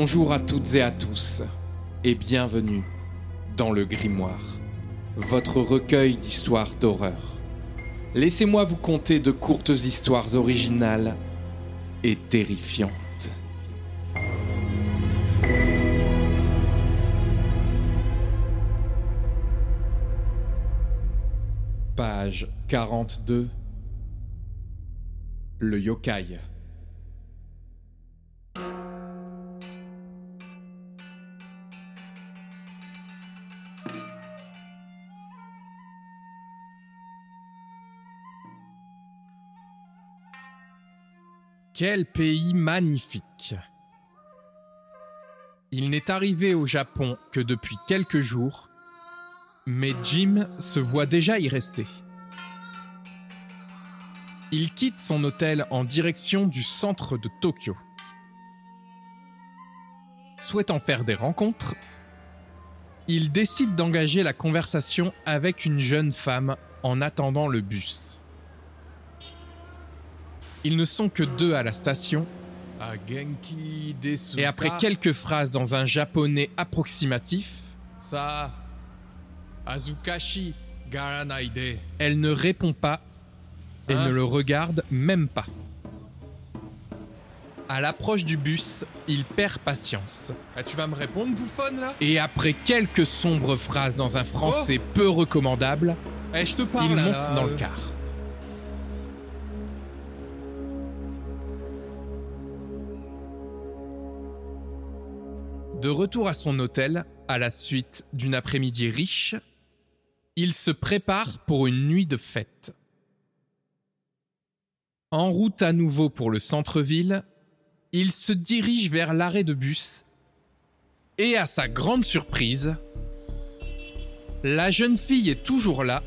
Bonjour à toutes et à tous, et bienvenue dans le Grimoire, votre recueil d'histoires d'horreur. Laissez-moi vous conter de courtes histoires originales et terrifiantes. Page 42 Le yokai. Quel pays magnifique Il n'est arrivé au Japon que depuis quelques jours, mais Jim se voit déjà y rester. Il quitte son hôtel en direction du centre de Tokyo. Souhaitant faire des rencontres, il décide d'engager la conversation avec une jeune femme en attendant le bus. Ils ne sont que deux à la station, et après quelques phrases dans un japonais approximatif, elle ne répond pas et Hein ne le regarde même pas. À l'approche du bus, il perd patience. Ah, tu vas me répondre, bouffonne, là? Et après quelques sombres phrases dans un français peu recommandable, Eh, je te parle, il là, monte là. dans le car. De retour à son hôtel, à la suite d'une après-midi riche, il se prépare pour une nuit de fête. En route à nouveau pour le centre-ville, il se dirige vers l'arrêt de bus et à sa grande surprise, la jeune fille est toujours là,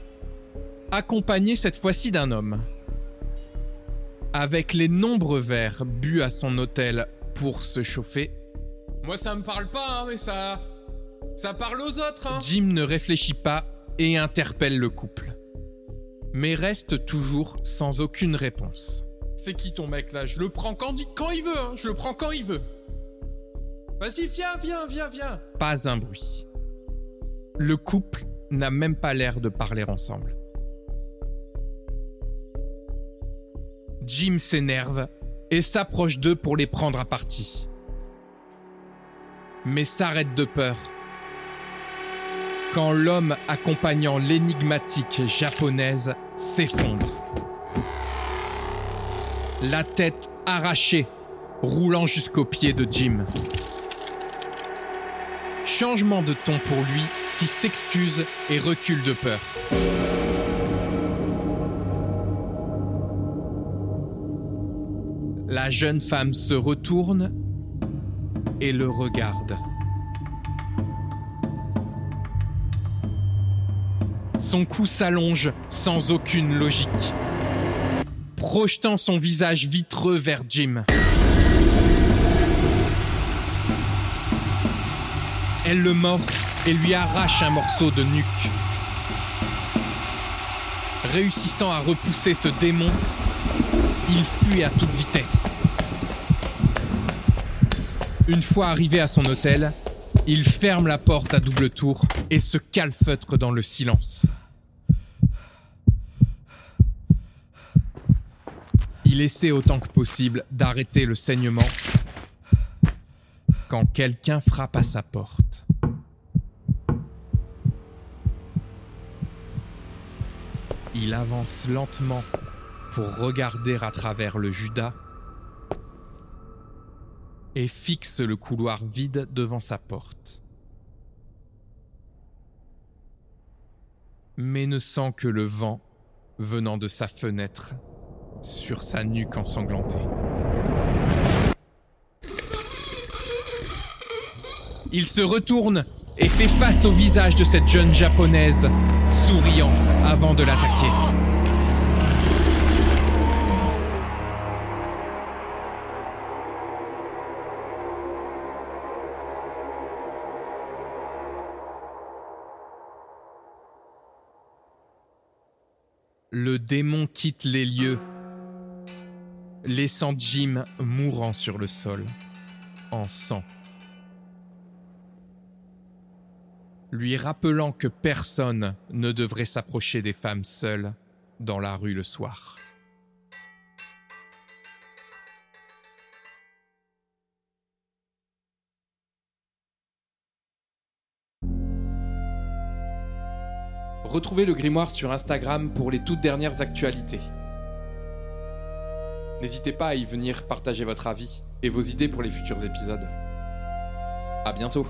accompagnée cette fois-ci d'un homme. Avec les nombreux verres bu à son hôtel pour se chauffer, Moi, ça me parle pas, hein, mais ça. Ça parle aux autres, hein. Jim ne réfléchit pas et interpelle le couple. Mais reste toujours sans aucune réponse. C'est qui ton mec, là? Je le prends quand, quand il veut, hein. Je le prends quand il veut. Vas-y, viens, viens, viens, viens. Pas un bruit. Le couple n'a même pas l'air de parler ensemble. Jim s'énerve et s'approche d'eux pour les prendre à partie. Mais s'arrête de peur quand l'homme accompagnant l'énigmatique japonaise s'effondre. La tête arrachée, roulant jusqu'aux pieds de Jim. Changement de ton pour lui qui s'excuse et recule de peur. La jeune femme se retourne et le regarde. Son cou s'allonge sans aucune logique, projetant son visage vitreux vers Jim. Elle le mord et lui arrache un morceau de nuque. Réussissant à repousser ce démon, il fuit à toute vitesse. Une fois arrivé à son hôtel, il ferme la porte à double tour et se calfeutre dans le silence. Il essaie autant que possible d'arrêter le saignement quand quelqu'un frappe à sa porte. Il avance lentement pour regarder à travers le Judas et fixe le couloir vide devant sa porte. Mais ne sent que le vent venant de sa fenêtre sur sa nuque ensanglantée. Il se retourne et fait face au visage de cette jeune japonaise, souriant avant de l'attaquer. Le démon quitte les lieux, laissant Jim mourant sur le sol, en sang. Lui rappelant que personne ne devrait s'approcher des femmes seules dans la rue le soir. Retrouvez le grimoire sur Instagram pour les toutes dernières actualités. N'hésitez pas à y venir partager votre avis et vos idées pour les futurs épisodes. À bientôt